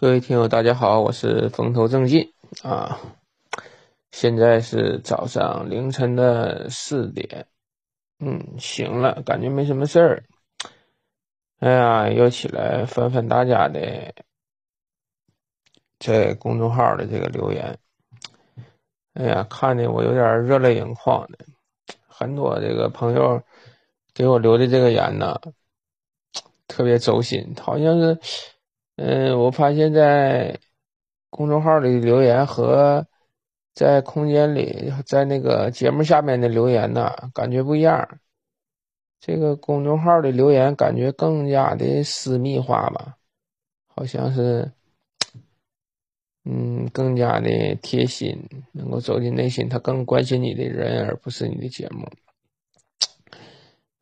各位听友，大家好，我是风头正劲啊。现在是早上凌晨的四点，嗯，醒了，感觉没什么事儿。哎呀，又起来翻翻大家的在公众号的这个留言。哎呀，看的我有点热泪盈眶的。很多这个朋友给我留的这个言呢，特别走心，好像是。嗯，我发现，在公众号里留言和在空间里，在那个节目下面的留言呢，感觉不一样。这个公众号的留言感觉更加的私密化吧，好像是，嗯，更加的贴心，能够走进内心，他更关心你的人，而不是你的节目。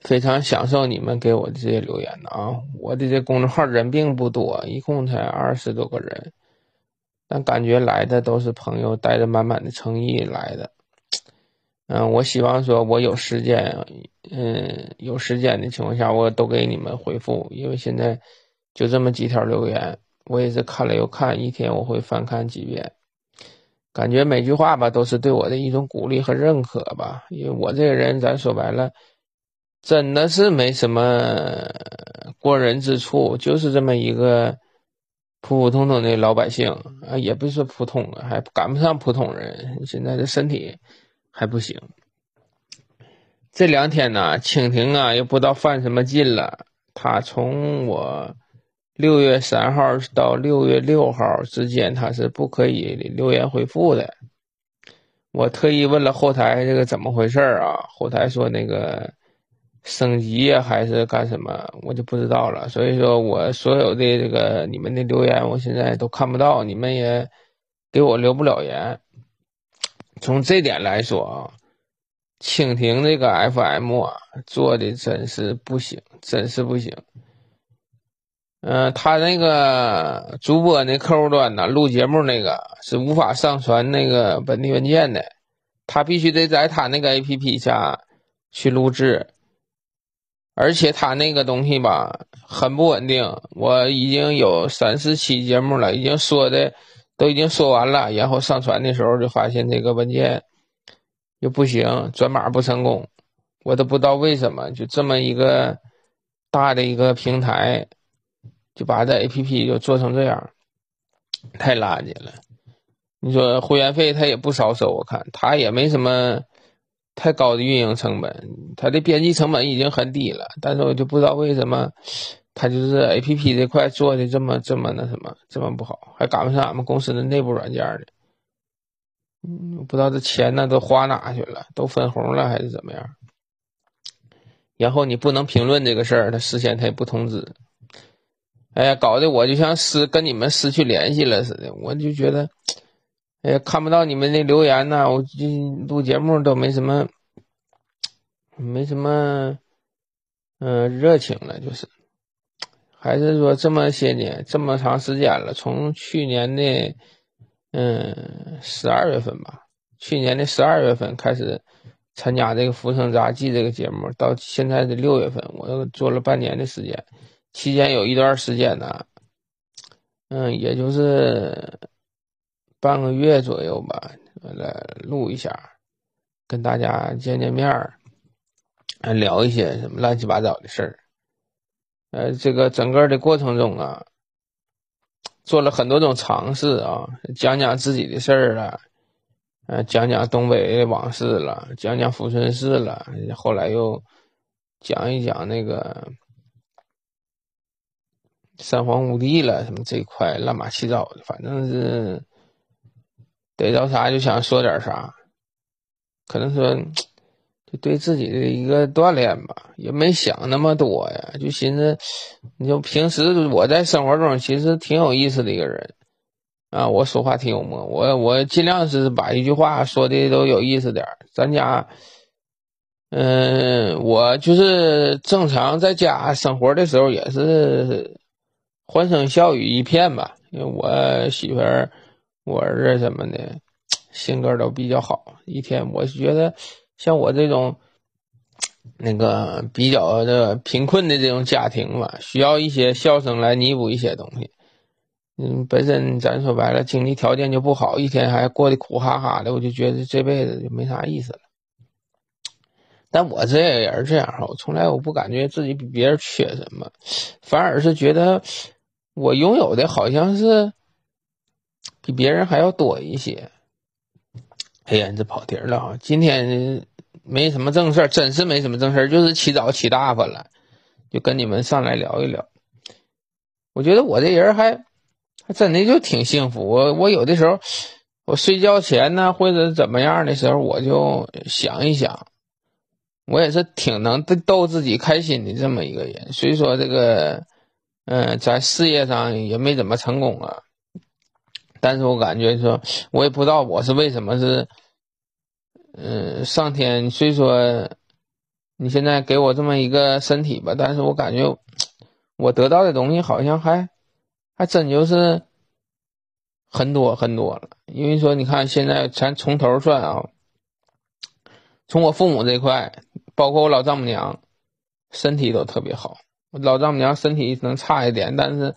非常享受你们给我的这些留言的啊！我的这公众号人并不多，一共才二十多个人，但感觉来的都是朋友，带着满满的诚意来的。嗯，我希望说，我有时间，嗯，有时间的情况下，我都给你们回复，因为现在就这么几条留言，我也是看了又看，一天我会翻看几遍，感觉每句话吧都是对我的一种鼓励和认可吧，因为我这个人，咱说白了。真的是没什么过人之处，就是这么一个普普通通的老百姓啊，也不是普通的，还赶不上普通人。现在的身体还不行。这两天呢，蜻蜓啊又不知道犯什么劲了。他从我六月三号到六月六号之间，他是不可以留言回复的。我特意问了后台这个怎么回事啊？后台说那个。升级呀，还是干什么？我就不知道了。所以说我所有的这个你们的留言，我现在都看不到，你们也给我留不了言。从这点来说啊，蜻蜓这个 FM 啊，做的真是不行，真是不行。嗯，他那个主播那客户端呢，录节目那个是无法上传那个本地文件的，他必须得在他那个 APP 下去录制。而且他那个东西吧，很不稳定。我已经有三四期节目了，已经说的都已经说完了，然后上传的时候就发现这个文件又不行，转码不成功。我都不知道为什么，就这么一个大的一个平台，就把这 APP 就做成这样，太垃圾了。你说会员费他也不少收，我看他也没什么。太高的运营成本，它的编辑成本已经很低了，但是我就不知道为什么，它就是 A P P 这块做的这么这么那什么，这么不好，还赶不上俺们公司的内部软件呢。嗯，不知道这钱呢都花哪去了，都分红了还是怎么样？然后你不能评论这个事儿，他事先他也不通知。哎呀，搞得我就像失跟你们失去联系了似的，我就觉得。也看不到你们的留言呢，我这录节目都没什么，没什么，嗯，热情了，就是，还是说这么些年，这么长时间了，从去年的，嗯，十二月份吧，去年的十二月份开始参加这个《浮生杂记》这个节目，到现在的六月份，我又做了半年的时间，期间有一段时间呢，嗯，也就是。半个月左右吧，来录一下，跟大家见见面儿，聊一些什么乱七八糟的事儿。呃，这个整个的过程中啊，做了很多种尝试啊，讲讲自己的事儿了，呃，讲讲东北往事了，讲讲抚顺市了，后来又讲一讲那个三皇五帝了，什么这一块乱八七糟的，反正是。逮着啥就想说点啥，可能说就对自己的一个锻炼吧，也没想那么多呀，就寻思，你就平时我在生活中其实挺有意思的一个人啊，我说话挺幽默，我我尽量是把一句话说的都有意思点咱家，嗯，我就是正常在家生活的时候也是欢声笑语一片吧，因为我媳妇儿。我儿子什么的，性格都比较好。一天，我觉得像我这种那个比较的贫困的这种家庭吧，需要一些笑声来弥补一些东西。嗯，本身咱说白了，经济条件就不好，一天还过得苦哈哈的，我就觉得这辈子就没啥意思了。但我这个人这样哈，我从来我不感觉自己比别人缺什么，反而是觉得我拥有的好像是比别人还要多一些。哎呀，这跑题了啊！今天没什么正事儿，真是没什么正事儿，就是起早起大发了，就跟你们上来聊一聊。我觉得我这人还还真的就挺幸福。我我有的时候，我睡觉前呢，或者怎么样的时候，我就想一想，我也是挺能逗自己开心的这么一个人。虽说这个，嗯，在事业上也没怎么成功啊。但是我感觉说，我也不知道我是为什么是，嗯，上天虽说你现在给我这么一个身体吧，但是我感觉我得到的东西好像还还真就是很多很多了。因为说你看现在咱从头算啊，从我父母这块，包括我老丈母娘，身体都特别好。我老丈母娘身体能差一点，但是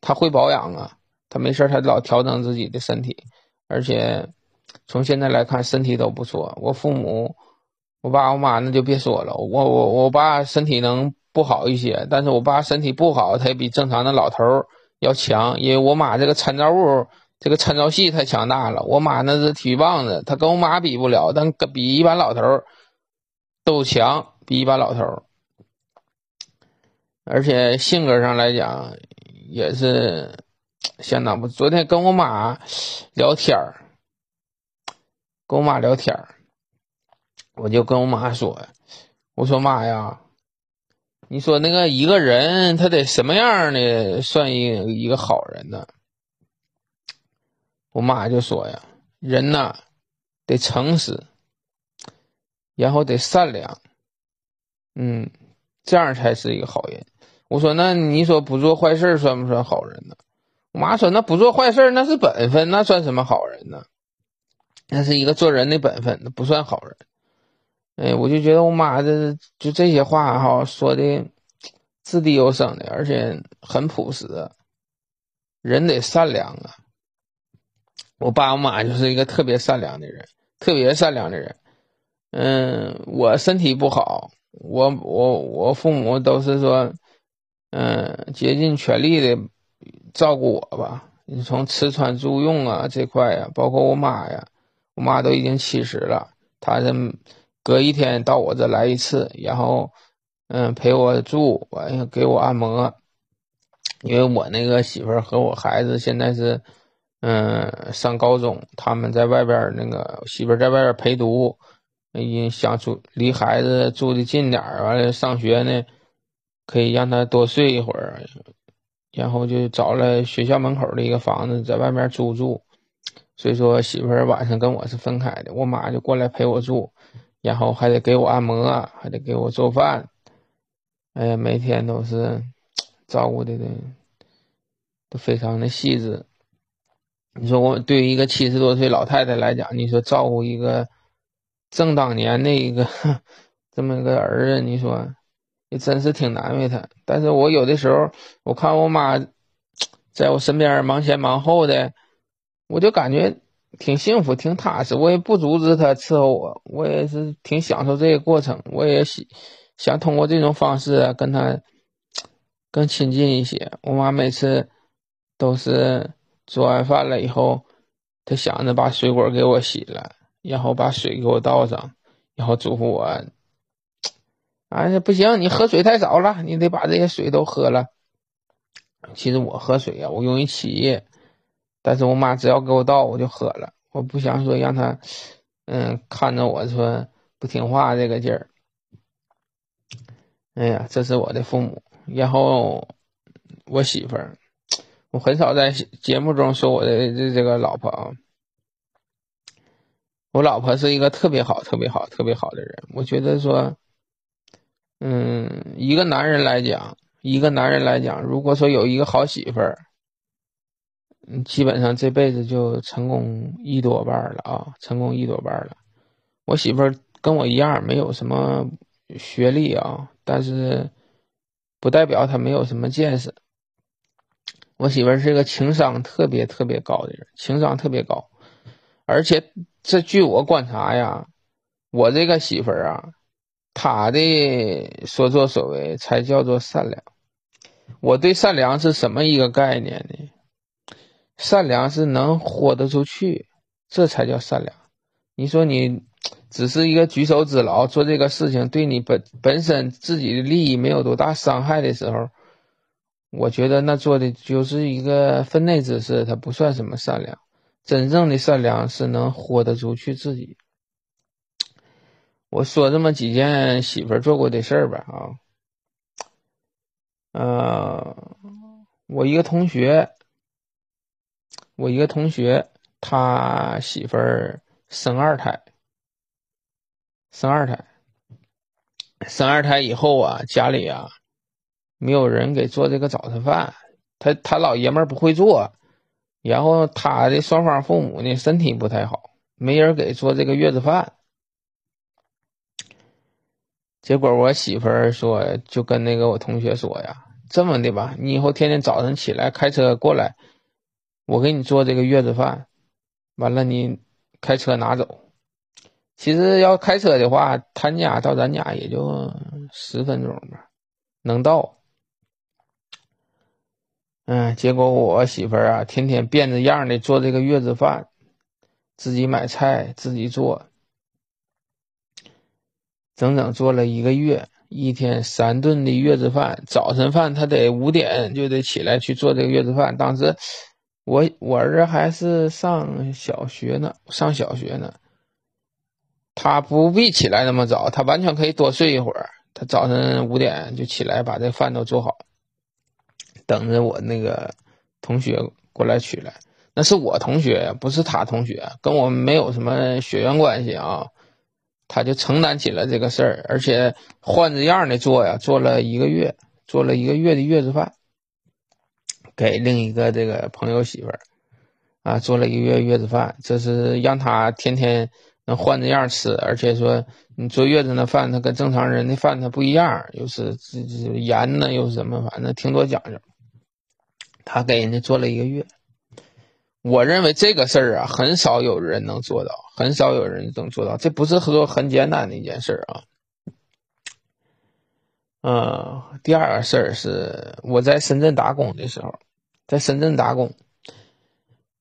她会保养啊。他没事他老调整自己的身体，而且从现在来看，身体都不错。我父母，我爸我妈那就别说了。我我我爸身体能不好一些，但是我爸身体不好，他也比正常的老头要强。因为我妈这个参照物，这个参照系太强大了。我妈那是体育棒子，他跟我妈比不了，但比一般老头都强，比一般老头而且性格上来讲，也是。相当不，昨天跟我妈聊天儿，跟我妈聊天儿，我就跟我妈说：“我说妈呀，你说那个一个人他得什么样的算一一个好人呢？”我妈就说呀：“人呐，得诚实，然后得善良，嗯，这样才是一个好人。”我说：“那你说不做坏事算不算好人呢？”我妈说：“那不做坏事那是本分，那算什么好人呢？那是一个做人的本分，那不算好人。”哎，我就觉得我妈这就这些话哈说的掷地有声的，而且很朴实。人得善良啊！我爸我妈就是一个特别善良的人，特别善良的人。嗯，我身体不好，我我我父母都是说，嗯，竭尽全力的。照顾我吧，你从吃穿住用啊这块呀，包括我妈呀，我妈都已经七十了，她是隔一天到我这来一次，然后嗯陪我住，完了给我按摩。因为我那个媳妇儿和我孩子现在是嗯上高中，他们在外边那个媳妇儿在外边陪读，嗯想住离孩子住的近点儿，完了上学呢可以让他多睡一会儿。然后就找了学校门口的一个房子，在外面租住。所以说媳妇儿晚上跟我是分开的，我妈就过来陪我住，然后还得给我按摩，还得给我做饭。哎呀，每天都是照顾的都非常的细致。你说我对于一个七十多岁老太太来讲，你说照顾一个正当年的一个 这么个儿子，你说？也真是挺难为他，但是我有的时候我看我妈在我身边忙前忙后的，我就感觉挺幸福、挺踏实。我也不阻止她伺候我，我也是挺享受这个过程。我也想想通过这种方式跟她更亲近一些。我妈每次都是做完饭了以后，她想着把水果给我洗了，然后把水给我倒上，然后嘱咐我。哎呀，不行，你喝水太少了，你得把这些水都喝了。其实我喝水呀，我容易起夜，但是我妈只要给我倒，我就喝了。我不想说让她，嗯，看着我说不听话这个劲儿。哎呀，这是我的父母，然后我媳妇儿，我很少在节目中说我的这这个老婆啊。我老婆是一个特别好、特别好、特别好的人，我觉得说。嗯，一个男人来讲，一个男人来讲，如果说有一个好媳妇儿，嗯，基本上这辈子就成功一多半了啊，成功一多半了。我媳妇儿跟我一样，没有什么学历啊，但是不代表她没有什么见识。我媳妇儿是个情商特别特别高的人，情商特别高，而且这据我观察呀，我这个媳妇儿啊，他的所作所为才叫做善良。我对善良是什么一个概念呢？善良是能豁得出去，这才叫善良。你说你只是一个举手之劳，做这个事情对你本本身自己的利益没有多大伤害的时候，我觉得那做的就是一个分内之事，它不算什么善良。真正的善良是能豁得出去自己。我说这么几件媳妇做过的事儿吧，啊。呃，我一个同学，我一个同学，他媳妇儿生二胎，生二胎，生二胎以后啊，家里啊没有人给做这个早餐饭，他他老爷们儿不会做，然后他的双方父母呢身体不太好，没人给做这个月子饭。结果我媳妇儿说，就跟那个我同学说呀。这么的吧，你以后天天早晨起来开车过来，我给你做这个月子饭，完了你开车拿走。其实要开车的话，他家到咱家也就十分钟吧，能到。嗯，结果我媳妇儿啊，天天变着样的做这个月子饭，自己买菜自己做，整整做了一个月。一天三顿的月子饭，早晨饭他得五点就得起来去做这个月子饭。当时我我儿子还是上小学呢，上小学呢，他不必起来那么早，他完全可以多睡一会儿。他早晨五点就起来把这饭都做好，等着我那个同学过来取来。那是我同学，不是他同学，跟我没有什么血缘关系啊。他就承担起了这个事儿，而且换着样的做呀，做了一个月，做了一个月的月子饭，给另一个这个朋友媳妇儿，啊，做了一个月月子饭，这是让他天天能换着样吃，而且说你坐月子那饭，他跟正常人的饭他不一样，又是这这盐呢，又是什么，反正挺多讲究。他给人家做了一个月。我认为这个事儿啊，很少有人能做到，很少有人能做到。这不是说很简单的一件事儿啊。嗯，第二个事儿是我在深圳打工的时候，在深圳打工，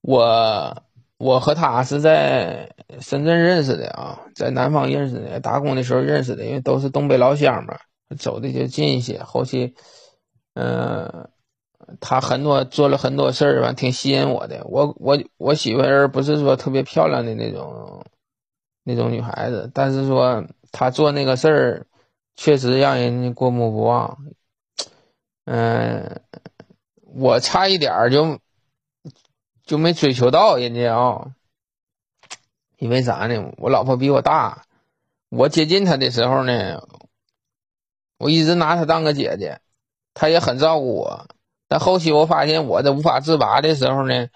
我我和他是在深圳认识的啊，在南方认识的，打工的时候认识的，因为都是东北老乡嘛，走的就近一些。后期，嗯。他很多做了很多事儿吧，挺吸引我的。我我我媳妇儿不是说特别漂亮的那种那种女孩子，但是说她做那个事儿，确实让人过目不忘。嗯，我差一点儿就就没追求到人家啊，因为啥呢？我老婆比我大，我接近她的时候呢，我一直拿她当个姐姐，她也很照顾我。但后期我发现我这无法自拔的时候呢，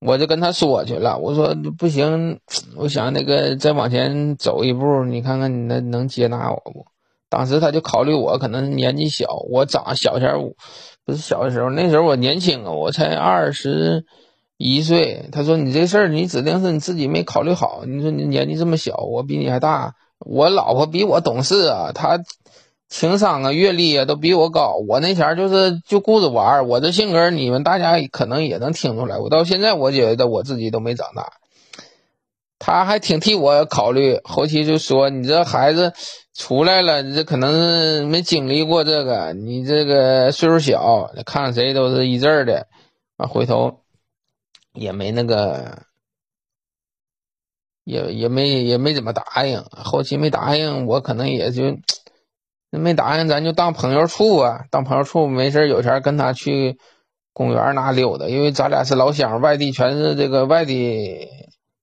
我就跟他说去了。我说不行，我想那个再往前走一步，你看看你那能接纳我不？当时他就考虑我可能年纪小，我长小前五，不是小的时候，那时候我年轻啊，我才二十一岁。他说你这事儿你指定是你自己没考虑好。你说你年纪这么小，我比你还大，我老婆比我懂事啊，她。情商啊，阅历啊，都比我高。我那前儿就是就顾着玩儿。我这性格，你们大家可能也能听出来。我到现在，我觉得我自己都没长大。他还挺替我考虑。后期就说：“你这孩子出来了，你这可能没经历过这个。你这个岁数小，看谁都是一阵儿的。”啊，回头也没那个，也也没也没怎么答应。后期没答应，我可能也就。那没答应，咱就当朋友处啊，当朋友处，没事有钱跟他去公园那溜达，因为咱俩是老乡，外地全是这个外地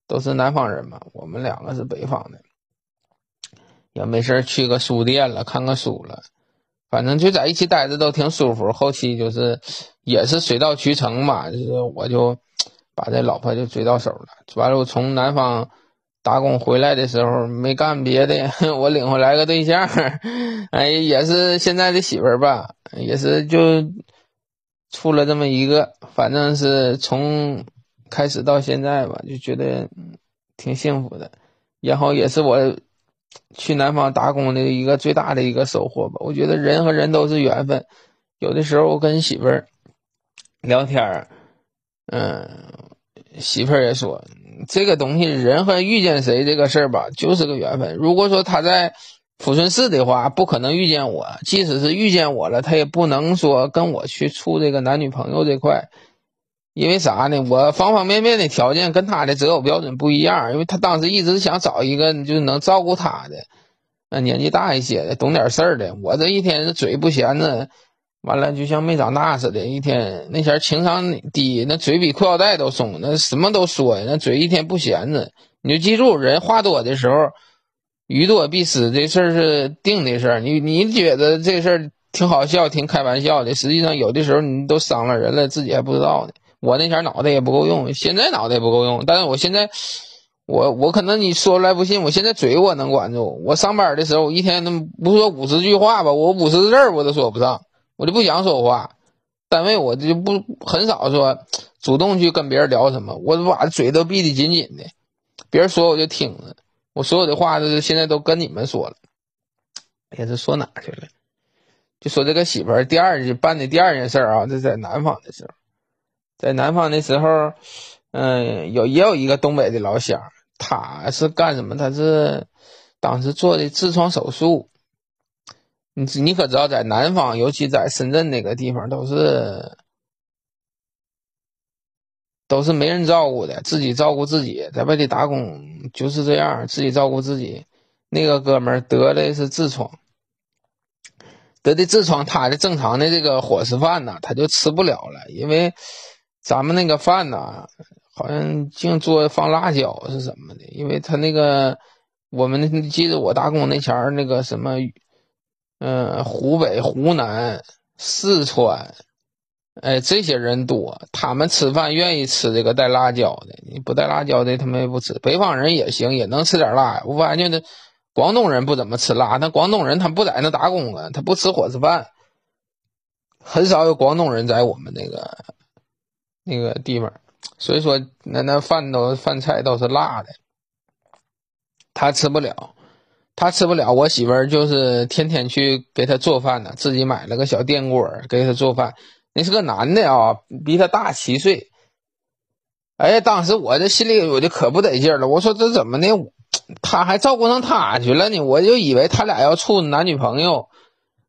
都是南方人嘛，我们两个是北方的，也没事去个书店了，看个书了，反正就在一起待着都挺舒服。后期就是也是水到渠成嘛，就是我就把这老婆就追到手了，完了我从南方。打工回来的时候没干别的，我领回来个对象，哎，也是现在的媳妇儿吧，也是就处了这么一个，反正是从开始到现在吧，就觉得挺幸福的。然后也是我去南方打工的一个最大的一个收获吧。我觉得人和人都是缘分，有的时候我跟媳妇儿聊天儿，嗯，媳妇儿也说这个东西，人和遇见谁这个事儿吧，就是个缘分。如果说他在。抚顺市的话，不可能遇见我。即使是遇见我了，他也不能说跟我去处这个男女朋友这块，因为啥呢？我方方面面的条件跟他的择偶标准不一样。因为他当时一直想找一个就是能照顾他的，那，年纪大一些的，懂点事儿的。我这一天嘴不闲着，完了就像没长大似的。一天那前情商低，那嘴比裤腰带都松，那什么都说呀，那嘴一天不闲着。你就记住，人话多的时候。鱼多必死，这事儿是定的事儿。你你觉得这事儿挺好笑、挺开玩笑的，实际上有的时候你都伤了人了，自己还不知道呢。我那前脑袋也不够用，现在脑袋也不够用，但是我现在，我我可能你说出来不信，我现在嘴我能管住。我上班的时候，我一天能不说五十句话吧，我五十字儿我都说不上，我就不想说话。单位我就不很少说主动去跟别人聊什么，我把嘴都闭得紧紧的，别人说我就听着。我所有的话都是现在都跟你们说了，也是，说哪去了？就说这个媳妇儿第二办的第二件事啊，这在南方的时候，在南方的时候，嗯，有也有一个东北的老乡，他是干什么？他是当时做的痔疮手术。你你可知道，在南方，尤其在深圳那个地方，都是。都是没人照顾的，自己照顾自己，在外地打工就是这样，自己照顾自己。那个哥们儿得的是痔疮，得的痔疮，他的正常的这个伙食饭呢，他就吃不了了，因为咱们那个饭呢，好像净做放辣椒是什么的，因为他那个我们记得我打工那前儿那个什么，嗯，湖北、湖南、四川。哎，这些人多，他们吃饭愿意吃这个带辣椒的，你不带辣椒的，他们也不吃。北方人也行，也能吃点辣。我发现这广东人不怎么吃辣，那广东人他不在那打工啊，他不吃伙食饭，很少有广东人在我们那个那个地方，所以说那那饭都饭菜都是辣的，他吃不了，他吃不了。我媳妇儿就是天天去给他做饭呢，自己买了个小电锅给他做饭。那是个男的啊，比他大七岁。哎，当时我这心里我就可不得劲了。我说这怎么的，他还照顾上他去了呢？我就以为他俩要处男女朋友。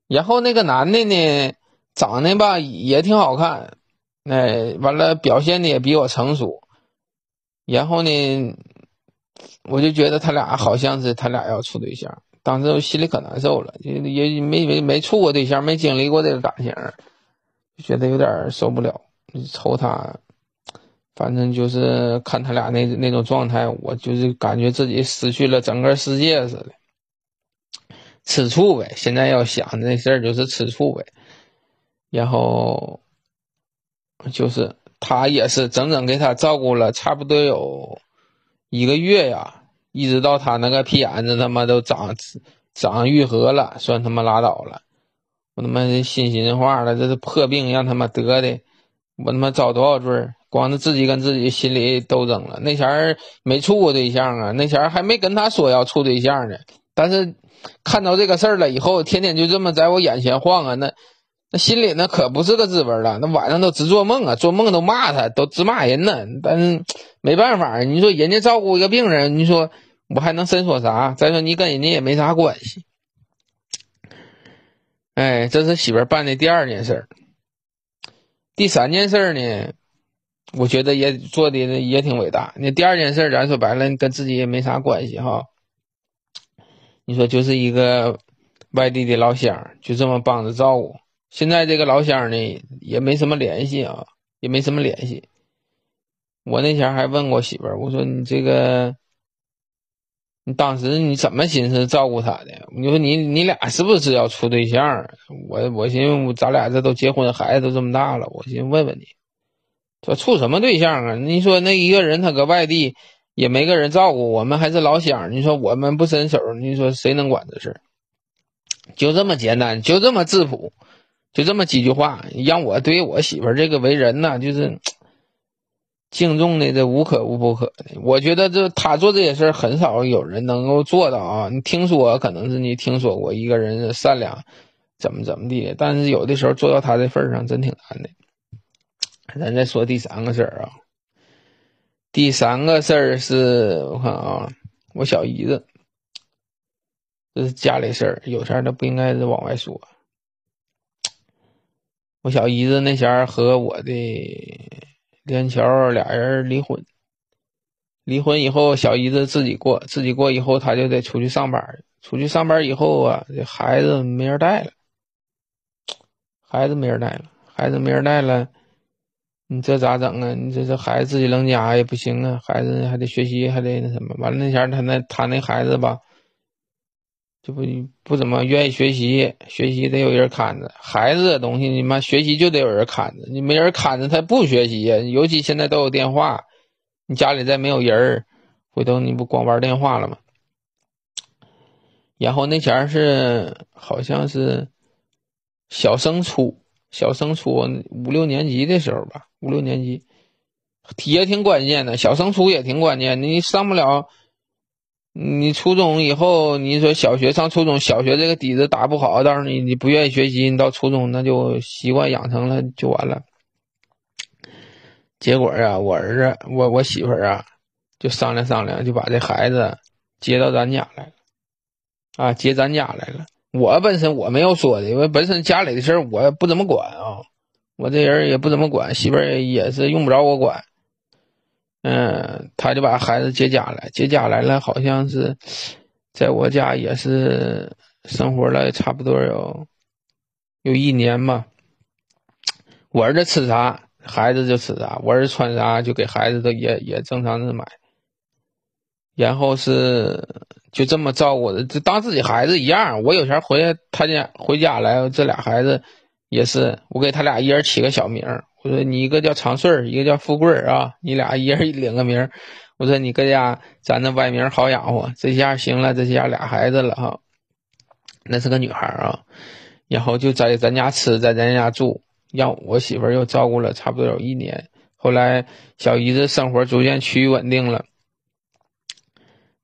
然后那个男的呢，长得吧也挺好看，哎，完了表现的也比我成熟。然后呢，我就觉得他俩好像是他俩要处对象。当时我心里可难受了，也也没没没处过对象，没经历过这个感情。觉得有点受不了，瞅他，反正就是看他俩那那种状态，我就是感觉自己失去了整个世界似的，吃醋呗。现在要想这事儿就是吃醋呗。然后就是他也是整整给他照顾了差不多有一个月呀，一直到他那个屁眼子他妈都长长愈合了，算他妈拉倒了。我他妈心心话了，这是破病让他妈得的，我他妈遭多少罪？光是自己跟自己心里斗争了。那前儿没处过对象啊，那前儿还没跟他说要处对象呢。但是看到这个事儿了以后，天天就这么在我眼前晃啊，那那心里那可不是个滋味了。那晚上都直做梦啊，做梦都骂他，都直骂人呢。但是 没办法，你说人家照顾一个病人，你说我还能伸说啥？再说你跟人家也没啥关系。哎，这是媳妇儿办的第二件事儿。第三件事呢，我觉得也做的也挺伟大。那第二件事，咱说白了，跟自己也没啥关系哈。你说就是一个外地的老乡，就这么帮着照顾。现在这个老乡呢，也没什么联系啊，也没什么联系。我那前还问过媳妇儿，我说你这个。你当时你怎么寻思照顾他的？你说你你俩是不是要处对象？我我寻思咱俩这都结婚，孩子都这么大了，我寻思问问你，说处什么对象啊？你说那一个人他搁外地也没个人照顾，我们还是老乡，你说我们不伸手，你说谁能管这事儿？就这么简单，就这么质朴，就这么几句话，让我对我媳妇这个为人呢，就是敬重的这无可无不可的。我觉得这他做这些事儿，很少有人能够做到啊。你听说可能是你听说过一个人善良，怎么怎么地，但是有的时候做到他的份上，真挺难的。咱再说第三个事儿啊，第三个事儿是我看啊，我小姨子，这是家里事儿，有事儿都不应该是往外说。我小姨子那前儿和我的连桥俩人离婚，离婚以后，小姨子自己过，自己过以后，她就得出去上班出去上班以后啊，这孩子没人带了，孩子没人带了，孩子没人带了。你这咋整啊？你这这孩子自己扔家也不行啊，孩子还得学习，还得那什么。完了那前儿他那他那孩子吧，就不不怎么愿意学习，学习得有人看着。孩子的东西，你妈学习就得有人看着，你没人看着他不学习呀。尤其现在都有电话，你家里再没有人回头你不光玩电话了吗？然后那前是好像是小升初。小升初五六年级的时候吧，五六年级也挺关键的。小升初也挺关键，你上不了，你初中以后，你说小学上初中，小学这个底子打不好，到时候你你不愿意学习，你到初中那就习惯养成了就完了。结果啊，我儿子，我我媳妇儿啊，就商量商量，就把这孩子接到咱家来了，啊，接咱家来了。我本身我没有说的，因为本身家里的事儿我不怎么管啊，我这人也不怎么管，媳妇儿也是用不着我管。嗯，他就把孩子接家来，接家来了，好像是在我家也是生活了差不多有有一年吧。我儿子吃啥，孩子就吃啥；我儿子穿啥，就给孩子都也也正常的买。然后是就这么照顾的，就当自己孩子一样。我有钱回他家回家来，这俩孩子也是我给他俩一人起个小名我说你一个叫长顺一个叫富贵啊，你俩一人领个名我说你搁家咱这外名好养活，这下行了，这下俩孩子了哈。那是个女孩啊，然后就在咱家吃，在咱家住，让我媳妇又照顾了差不多有一年。后来小姨子生活逐渐趋于稳定了。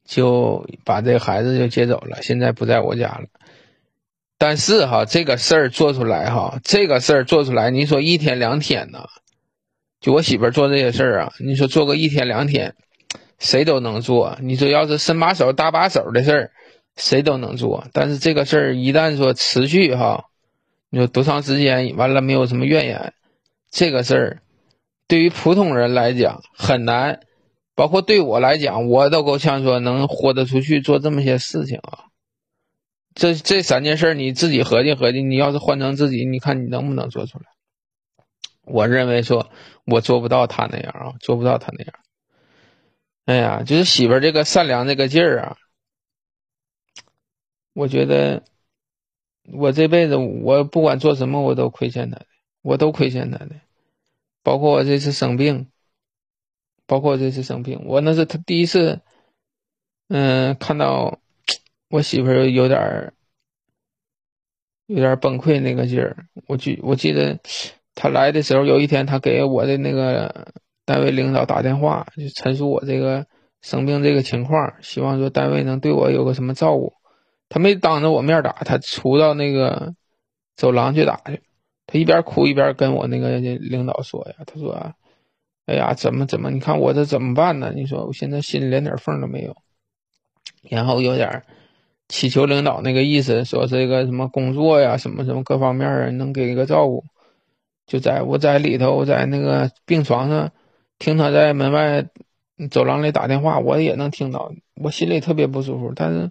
就把这孩子就接走了，现在不在我家了。但是哈，这个事儿做出来哈，这个事儿做出来，你说一天两天呢？就我媳妇儿做这些事儿啊，你说做个一天两天，谁都能做。你说要是伸把手搭把手的事儿，谁都能做。但是这个事儿一旦说持续哈，你说多长时间完了没有什么怨言，这个事儿对于普通人来讲很难。包括对我来讲，我都够呛说能豁得出去做这么些事情啊。这这三件事你自己合计合计，你要是换成自己，你看你能不能做出来？我认为说，我做不到他那样啊，做不到他那样。哎呀，就是媳妇这个善良这个劲儿啊，我觉得我这辈子我不管做什么，我都亏欠他的，我都亏欠他的，包括我这次生病。包括这次生病，我那是她第一次，嗯，看到我媳妇儿有点儿有点儿崩溃那个劲儿。我记我记得她来的时候，有一天她给我的那个单位领导打电话，就陈述我这个生病这个情况，希望说单位能对我有个什么照顾。她没当着我面打，她出到那个走廊去打去。她一边哭一边跟我那个领导说呀，她说。哎呀，怎么怎么？你看我这怎么办呢？你说我现在心里连点缝都没有，然后有点祈求领导那个意思，说这个什么工作呀，什么什么各方面能给一个照顾。就在我在里头，在那个病床上听他在门外走廊里打电话，我也能听到，我心里特别不舒服。但是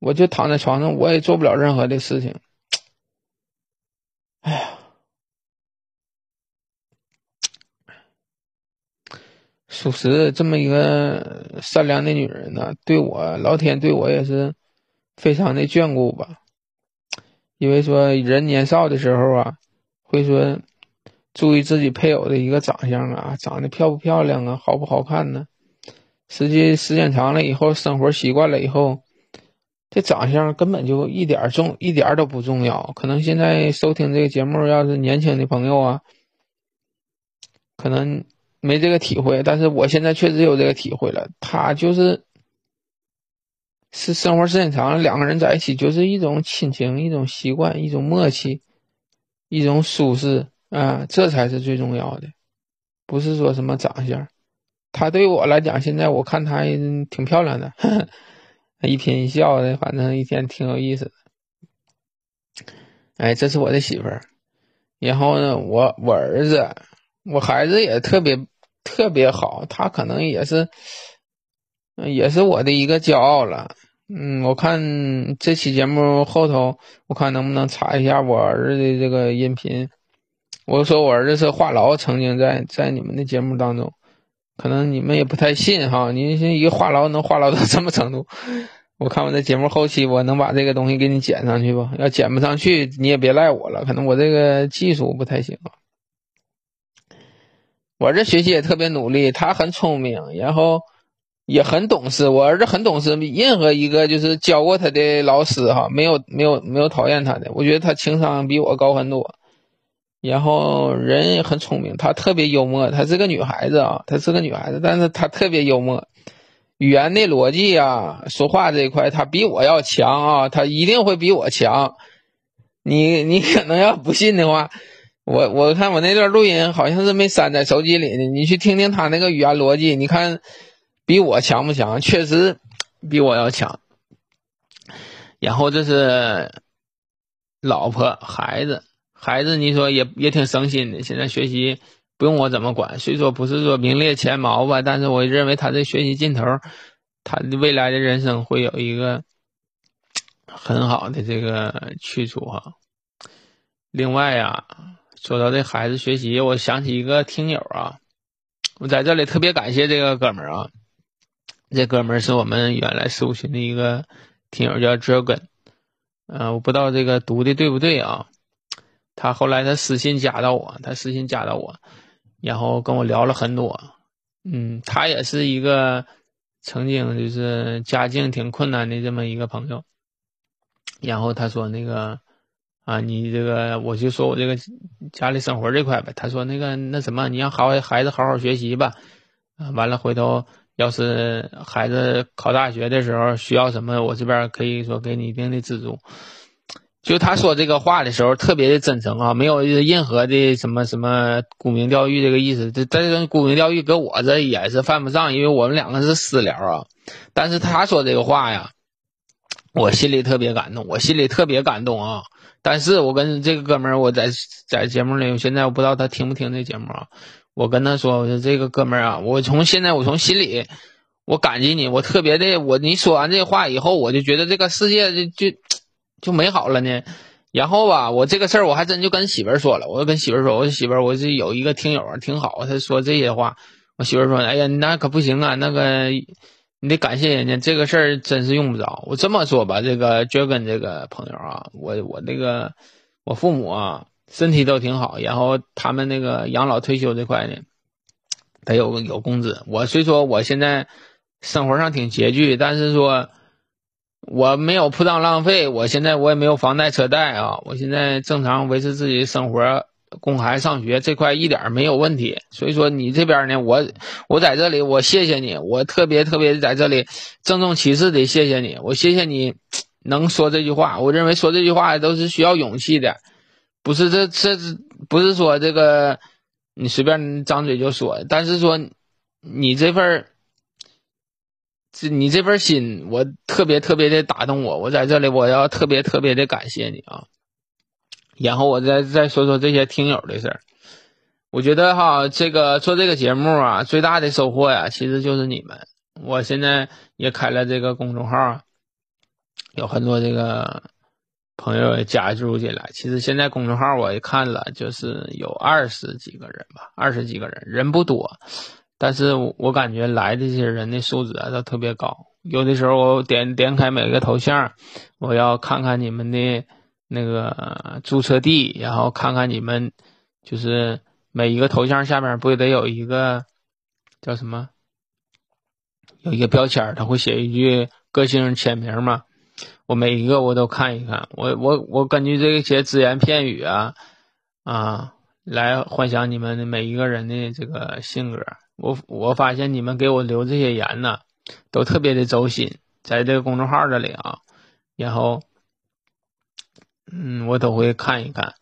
我就躺在床上，我也做不了任何的事情。哎呀。属实，这么一个善良的女人呢，对我老天对我也是非常的眷顾吧。因为说人年少的时候啊，会说注意自己配偶的一个长相啊，长得漂不漂亮啊，好不好看呢？实际时间长了以后，生活习惯了以后，这长相根本就一点重一点都不重要。可能现在收听这个节目，要是年轻的朋友啊，可能没这个体会，但是我现在确实有这个体会了。他就是是生活时间长了，两个人在一起就是一种亲情，一种习惯，一种默契，一种舒适啊，这才是最重要的，不是说什么长相。他对我来讲，现在我看他挺漂亮的。呵呵一颦一笑的，反正一天挺有意思的。哎，这是我的媳妇儿。然后呢，我我儿子，我孩子也特别特别好，他可能也是，也是我的一个骄傲了。嗯，我看这期节目后头，我看能不能查一下我儿子的这个音频。我说我儿子是话痨，曾经在在你们的节目当中。可能你们也不太信哈，你一个话痨能话痨到什么程度？我看我这节目后期我能把这个东西给你剪上去不？要剪不上去，你也别赖我了，可能我这个技术不太行。我这学习也特别努力，他很聪明，然后也很懂事。我儿子很懂事，任何一个就是教过他的老师哈，没有没有没有讨厌他的。我觉得他情商比我高很多。然后人也很聪明，他特别幽默。她是个女孩子啊，她是个女孩子，但是她特别幽默，语言的逻辑啊，说话这一块她比我要强啊，她一定会比我强。你你可能要不信的话，我我看我那段录音好像是没删在手机里的，你去听听她那个语言逻辑，你看比我强不强？确实比我要强。然后这是老婆孩子。孩子，你说也也挺省心的。现在学习不用我怎么管，虽说不是说名列前茅吧，但是我认为他这学习劲头，他的未来的人生会有一个很好的这个去处哈。另外呀，说到这孩子学习，我想起一个听友啊，我在这里特别感谢这个哥们儿啊，这哥们儿是我们原来四五群的一个听友，叫 Dragon，嗯，我不知道这个读的对不对啊。他后来他私信加到我，他私信加到我，然后跟我聊了很多。嗯，他也是一个曾经就是家境挺困难的这么一个朋友。然后他说那个啊，你这个我就说我这个家里生活这块呗。他说那个那什么，你让好孩子好好学习吧。啊，完了回头要是孩子考大学的时候需要什么，我这边可以说给你一定的资助。就他说这个话的时候，特别的真诚啊，没有任何的什么什么沽名钓誉这个意思。这这个沽名钓誉搁我这也是犯不上，因为我们两个是私聊啊。但是他说这个话呀，我心里特别感动，我心里特别感动啊。但是我跟这个哥们儿，我在在节目里，现在我不知道他听不听这节目啊。我跟他说，我说这个哥们儿啊，我从现在我从心里，我感激你，我特别的，我你说完这话以后，我就觉得这个世界就就。就美好了呢，然后吧，我这个事儿我还真就跟媳妇儿说了，我就跟媳妇儿说，我说媳妇儿，我是有一个听友，挺好，他说这些话，我媳妇儿说，哎呀，那可不行啊，那个你得感谢人家，这个事儿真是用不着。我这么说吧，这个 Dragon 这个朋友啊，我我那个我父母啊，身体都挺好，然后他们那个养老退休这块呢，得有有工资。我虽说我现在生活上挺拮据，但是说。我没有铺张浪费，我现在我也没有房贷车贷啊，我现在正常维持自己生活，供孩子上学这块一点没有问题。所以说你这边呢，我我在这里，我谢谢你，我特别特别在这里郑重其事的谢谢你，我谢谢你能说这句话。我认为说这句话都是需要勇气的，不是这这不是说这个你随便张嘴就说，但是说你这份儿这你这份心，我特别特别的打动我。我在这里，我要特别特别的感谢你啊！然后我再再说说这些听友的事儿。我觉得哈，这个做这个节目啊，最大的收获呀，其实就是你们。我现在也开了这个公众号，有很多这个朋友加入进来。其实现在公众号我也看了，就是有二十几个人吧，二十几个人，人不多。但是我感觉来的这些人的素质啊都特别高。有的时候我点点开每个头像，我要看看你们的那个注册地，然后看看你们就是每一个头像下面不得有一个叫什么？有一个标签，他会写一句个性签名吗？我每一个我都看一看，我我我根据这些只言片语啊啊来幻想你们的每一个人的这个性格。我我发现你们给我留这些言呢，都特别的走心，在这个公众号这里啊，然后嗯，我都会看一看，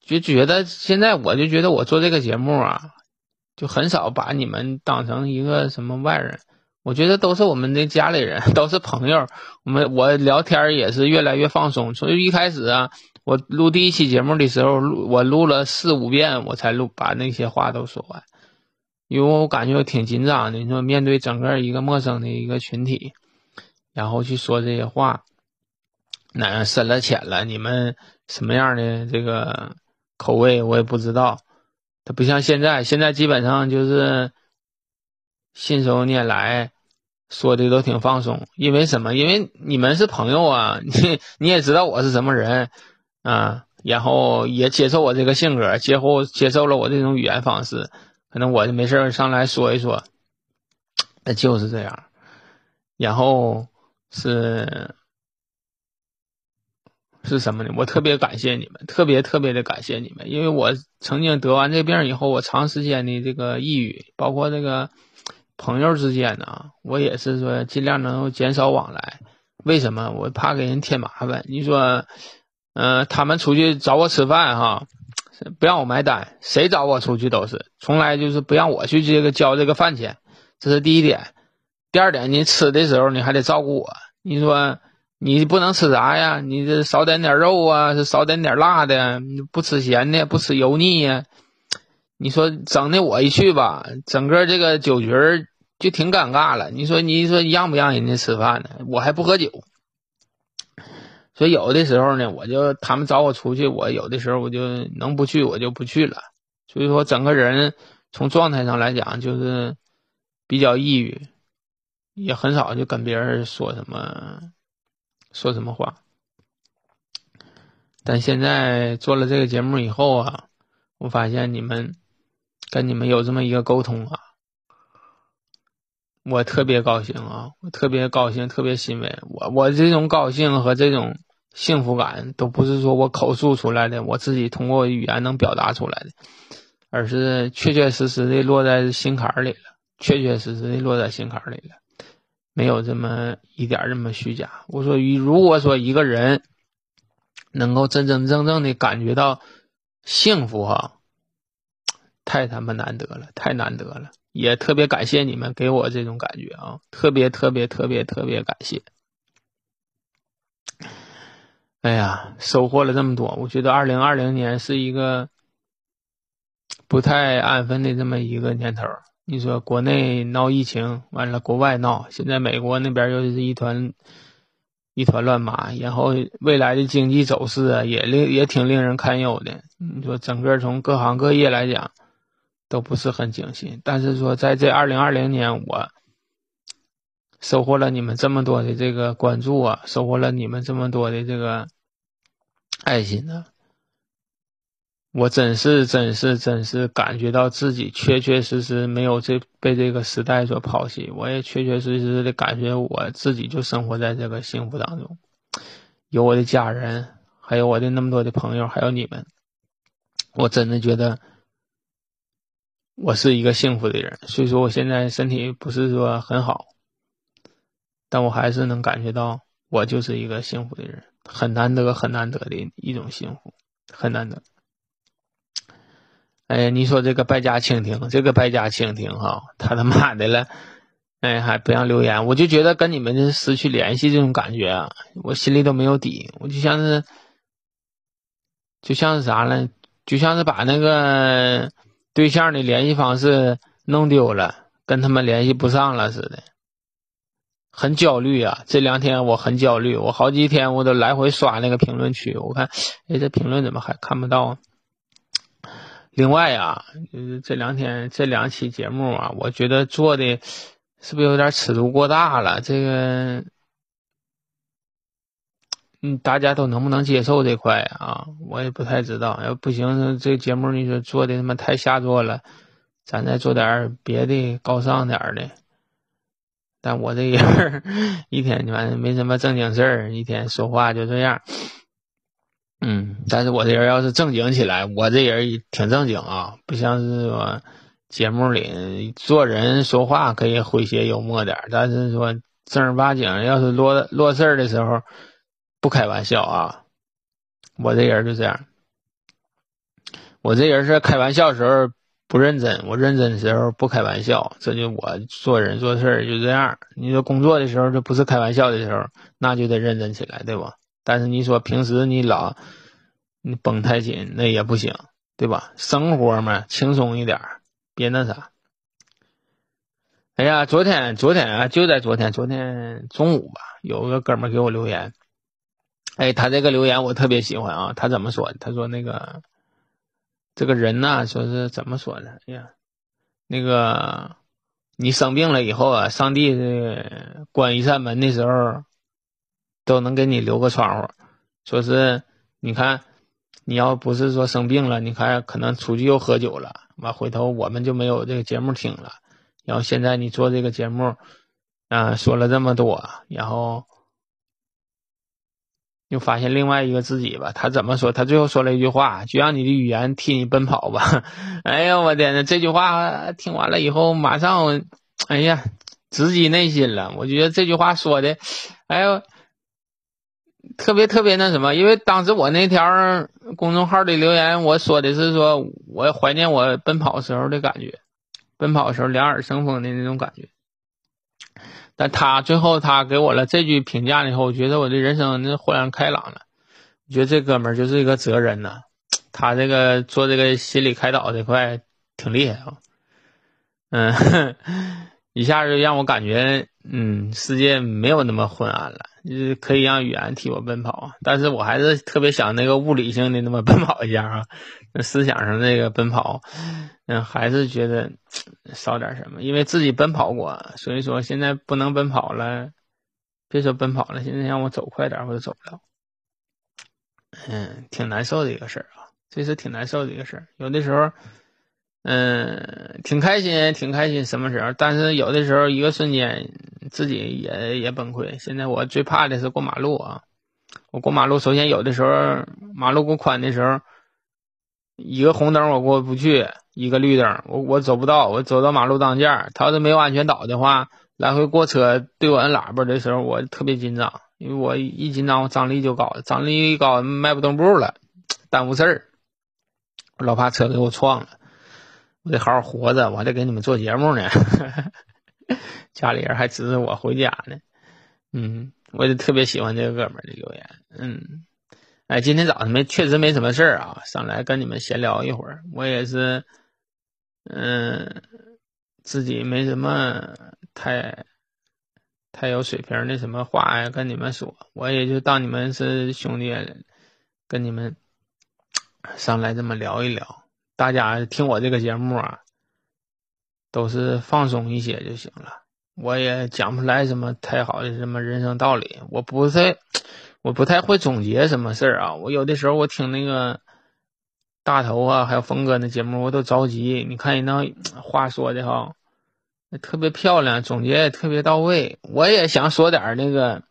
就觉得现在我就觉得我做这个节目啊，就很少把你们当成一个什么外人。我觉得都是我们的家里人，都是朋友。我们我聊天也是越来越放松。从一开始啊，我录第一期节目的时候，录我录了四五遍，我才录把那些话都说完，因为我感觉我挺紧张的。你说面对整个一个陌生的一个群体，然后去说这些话，哪深了浅了，你们什么样的这个口味我也不知道。它不像现在，现在基本上就是信手拈来。说的都挺放松，因为什么？因为你们是朋友啊，你你也知道我是什么人啊，然后也接受我这个性格，接后接受了我这种语言方式，可能我就没事上来说一说，那就是这样。然后是是什么呢？我特别感谢你们，特别特别的感谢你们，因为我曾经得完这病以后，我长时间的这个抑郁，包括这个。朋友之间呢，我也是说尽量能够减少往来。为什么？我怕给人添麻烦。你说，嗯，他们出去找我吃饭哈，不让我买单，谁找我出去都是，从来就是不让我去这个交这个饭钱。这是第一点。第二点，你吃的时候你还得照顾我。你说你不能吃啥呀？你这少点点肉啊，少点点辣的，不吃咸的，不吃油腻呀。你说整的我一去吧，整个这个酒局就挺尴尬了。你说你说让不让人家吃饭呢？我还不喝酒，所以有的时候呢，我就他们找我出去，我有的时候我就能不去我就不去了。所以说整个人从状态上来讲就是比较抑郁，也很少就跟别人说什么说什么话。但现在做了这个节目以后啊，我发现你们。跟你们有这么一个沟通啊，我特别高兴啊，我特别高兴，特别欣慰。我我这种高兴和这种幸福感，都不是说我口述出来的，我自己通过语言能表达出来的，而是确确实实的落在心坎里了，确确实实的落在心坎里了，没有这么一点这么虚假。我说，如果说一个人能够真真正正的感觉到幸福哈。太他妈难得了，太难得了，也特别感谢你们给我这种感觉啊，特别特别特别特别感谢。哎呀，收获了这么多，我觉得二零二零年是一个不太安分的这么一个年头。你说国内闹疫情，完了国外闹，现在美国那边又是一团一团乱麻，然后未来的经济走势啊，也令也挺令人堪忧的。你说整个从各行各业来讲。都不是很精心，但是说在这二零二零年，我收获了你们这么多的这个关注啊，收获了你们这么多的这个爱心呢，我真是真是真是感觉到自己确确实实没有这被这个时代所抛弃，我也确确实实的感觉我自己就生活在这个幸福当中，有我的家人，还有我的那么多的朋友，还有你们，我真的觉得。我是一个幸福的人，所以说我现在身体不是说很好，但我还是能感觉到我就是一个幸福的人，很难得很难得的一种幸福，很难得。哎，你说这个败家蜻蜓，这个败家蜻蜓哈，他他妈的了，哎，还不让留言，我就觉得跟你们失去联系这种感觉啊，我心里都没有底，我就像是，就像是啥呢？就像是把那个。对象的联系方式弄丢了，跟他们联系不上了似的，很焦虑啊！这两天我很焦虑，我好几天我都来回刷那个评论区，我看，哎，这评论怎么还看不到？另外啊，就是这两天这两期节目啊，我觉得做的是不是有点尺度过大了？这个。嗯，大家都能不能接受这块啊？我也不太知道。要不行，这节目你说做的他妈太下作了，咱再做点别的高尚点的。但我这人一天反正没什么正经事儿，一天说话就这样。嗯，但是我这人要是正经起来，我这人挺正经啊，不像是说节目里做人说话可以诙谐幽默点，但是说正儿八经要是落落事儿的时候不开玩笑啊。我这人就这样，我这人是开玩笑时候不认真，我认真的时候不开玩笑，这就我做人做事就这样。你说工作的时候就不是开玩笑的时候，那就得认真起来，对吧？但是你说平时你老你绷太紧，那也不行，对吧？生活嘛，轻松一点，别那啥。哎呀，昨天昨天啊，就在昨天昨天中午吧，有个哥们给我留言，哎，他这个留言我特别喜欢啊。他怎么说？他说那个这个人呢，说是怎么说的？哎呀，那个你生病了以后啊，上帝关一扇门的时候。都能给你留个窗户，说是你看，你要不是说生病了，你看可能出去又喝酒了，完回头我们就没有这个节目听了。然后现在你做这个节目，啊，说了这么多，然后又发现另外一个自己吧。他怎么说？他最后说了一句话：“就让你的语言替你奔跑吧。”哎呀，我天呐，这句话听完了以后，马上，哎呀，直击内心了。我觉得这句话说的，哎呦。特别特别那什么，因为当时我那条公众号的留言，我说的是说我怀念我奔跑时候的感觉，奔跑时候两耳生风的那种感觉。但他最后他给我了这句评价以后，我觉得我的人生那豁然开朗了。我觉得这哥们儿就是一个哲人呐，他这个做这个心理开导这块挺厉害啊。嗯，一下就让我感觉，嗯，世界没有那么昏暗了。就是可以让语言替我奔跑，但是我还是特别想那个物理性的那么奔跑一下啊，思想上那个奔跑，嗯，还是觉得少点什么，因为自己奔跑过，所以说现在不能奔跑了，别说奔跑了，现在让我走快点我都走不了，嗯，挺难受的一个事儿啊，这是挺难受的一个事儿，有的时候。嗯，挺开心，挺开心。什么时候？但是有的时候，一个瞬间，自己也也崩溃。现在我最怕的是过马路啊！我过马路，首先有的时候马路够宽的时候，一个红灯我过不去，一个绿灯我我走不到，我走到马路当间他要是没有安全岛的话，来回过车对我按喇叭的时候，我特别紧张，因为我一紧张，我张力就高，张力一高，迈不动步了，耽误事儿，我老怕车给我撞了。我得好好活着，我还得给你们做节目呢。家里人还指着我回家呢。嗯，我就特别喜欢这个哥们儿的留言。嗯，哎，今天早上没确实没什么事儿啊，上来跟你们闲聊一会儿。我也是，嗯，自己没什么太太有水平的什么话呀，跟你们说。我也就当你们是兄弟，跟你们上来这么聊一聊。大家听我这个节目啊，都是放松一些就行了。我也讲不来什么太好的什么人生道理，我不是，我不太会总结什么事儿啊。我有的时候我听那个大头啊，还有峰哥那节目，我都着急。你看人那话说的哈，特别漂亮，总结也特别到位。我也想说点那个。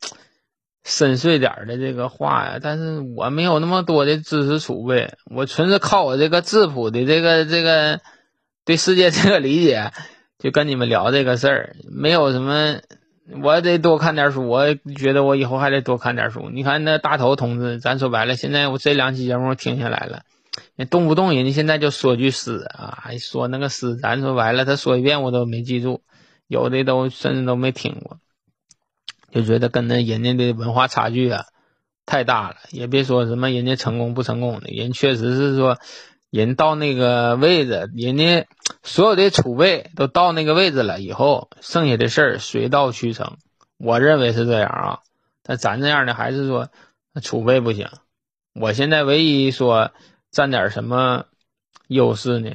深邃点的这个话呀，但是我没有那么多的知识储备，我纯是靠我这个质朴的这个这个对世界这个理解，就跟你们聊这个事儿，没有什么，我得多看点书，我觉得我以后还得多看点书。你看那大头同志，咱说白了，现在我这两期节目听下来了，动不动人家现在就说句诗啊，说那个诗，咱说白了，他说一遍我都没记住，有的都甚至都没听过。就觉得跟那人家的文化差距啊太大了，也别说什么人家成功不成功的，人确实是说，人到那个位置，人家所有的储备都到那个位置了以后，剩下的事儿水到渠成，我认为是这样啊。但咱这样的还是说储备不行。我现在唯一说占点什么优势呢，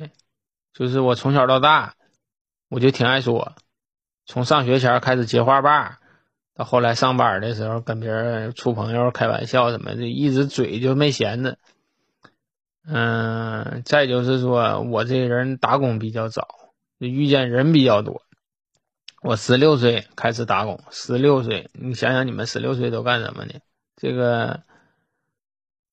就是我从小到大我就挺爱说，从上学前开始接话把。到后来上班的时候，跟别人处朋友、开玩笑什么的，一直嘴就没闲着。嗯，再就是说我这人打工比较早，遇见人比较多。我十六岁开始打工，十六岁，你想想你们十六岁都干什么呢？这个，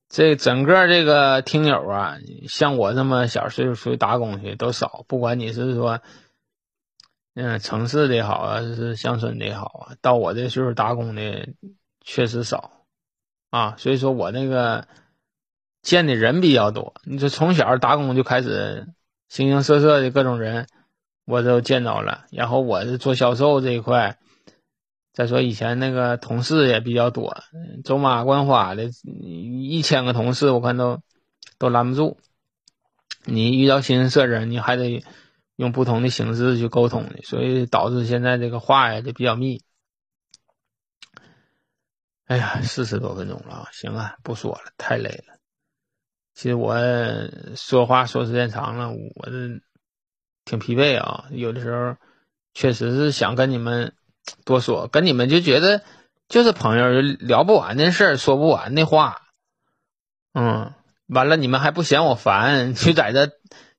这整个这个听友啊，像我这么小岁数出去打工去都少，不管你是说，嗯，城市的好啊，是乡村的好啊，到我这岁数打工的确实少啊，所以说我那个见的人比较多。你说从小打工就开始形形色色的各种人。我都见到了，然后我是做销售这一块，再说以前那个同事也比较多，走马观花的，一千个同事我看都都拦不住。你遇到形形色人，你还得用不同的形式去沟通的，所以导致现在这个话呀就比较密。哎呀，四十多分钟了，行啊，不说了，太累了。其实我说话说时间长了，我这。挺疲惫啊，有的时候确实是想跟你们多说，跟你们就觉得就是朋友，聊不完的事儿，说不完的话，嗯，完了你们还不嫌我烦，就在这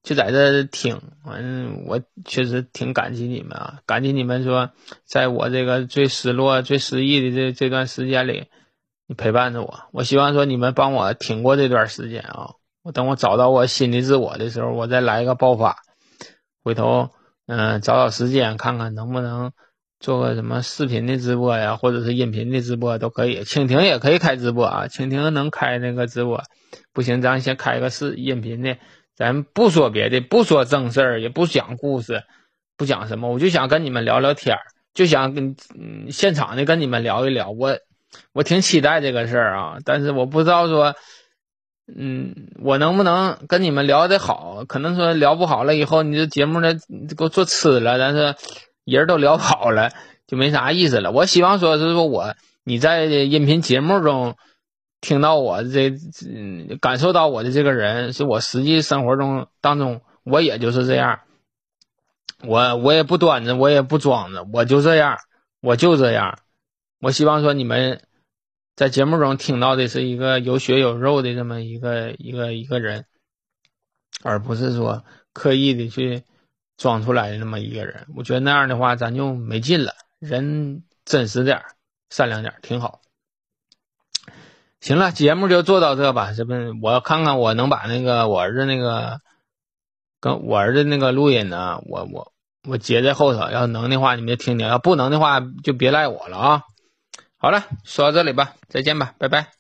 就在这听，反正我确实挺感激你们啊，感激你们说，在我这个最失落、最失意的这这段时间里，你陪伴着我。我希望说你们帮我挺过这段时间啊，我等我找到我心理自我的时候，我再来一个爆发。回头，嗯，找找时间看看能不能做个什么视频的直播呀，或者是音频的直播都可以。蜻蜓也可以开直播啊，蜻蜓能开那个直播，不行，咱先开个视音频的。咱不说别的，不说正事儿，也不讲故事，不讲什么，我就想跟你们聊聊天儿，就想跟现场的跟你们聊一聊。我我挺期待这个事儿啊，但是我不知道说。嗯，我能不能跟你们聊得好？可能说聊不好了以后，你这节目呢给我做吃了，但是人都聊跑了，就没啥意思了。我希望说是说我你在音频节目中听到我这，感受到我的这个人，是我实际生活中当中，我也就是这样，我我也不端着，我也不装着，我就这样，我就这样。我希望说你们。在节目中听到的是一个有血有肉的这么一个一个一个人，而不是说刻意的去装出来的那么一个人。我觉得那样的话咱就没劲了。人真实点善良点挺好。行了，节目就做到这吧。这不，我看看我能把那个我儿子那个跟我儿子那个录音呢，我我我接在后头。要能的话你们就听听，要不能的话就别赖我了啊。好了，说到这里吧，再见吧，拜拜。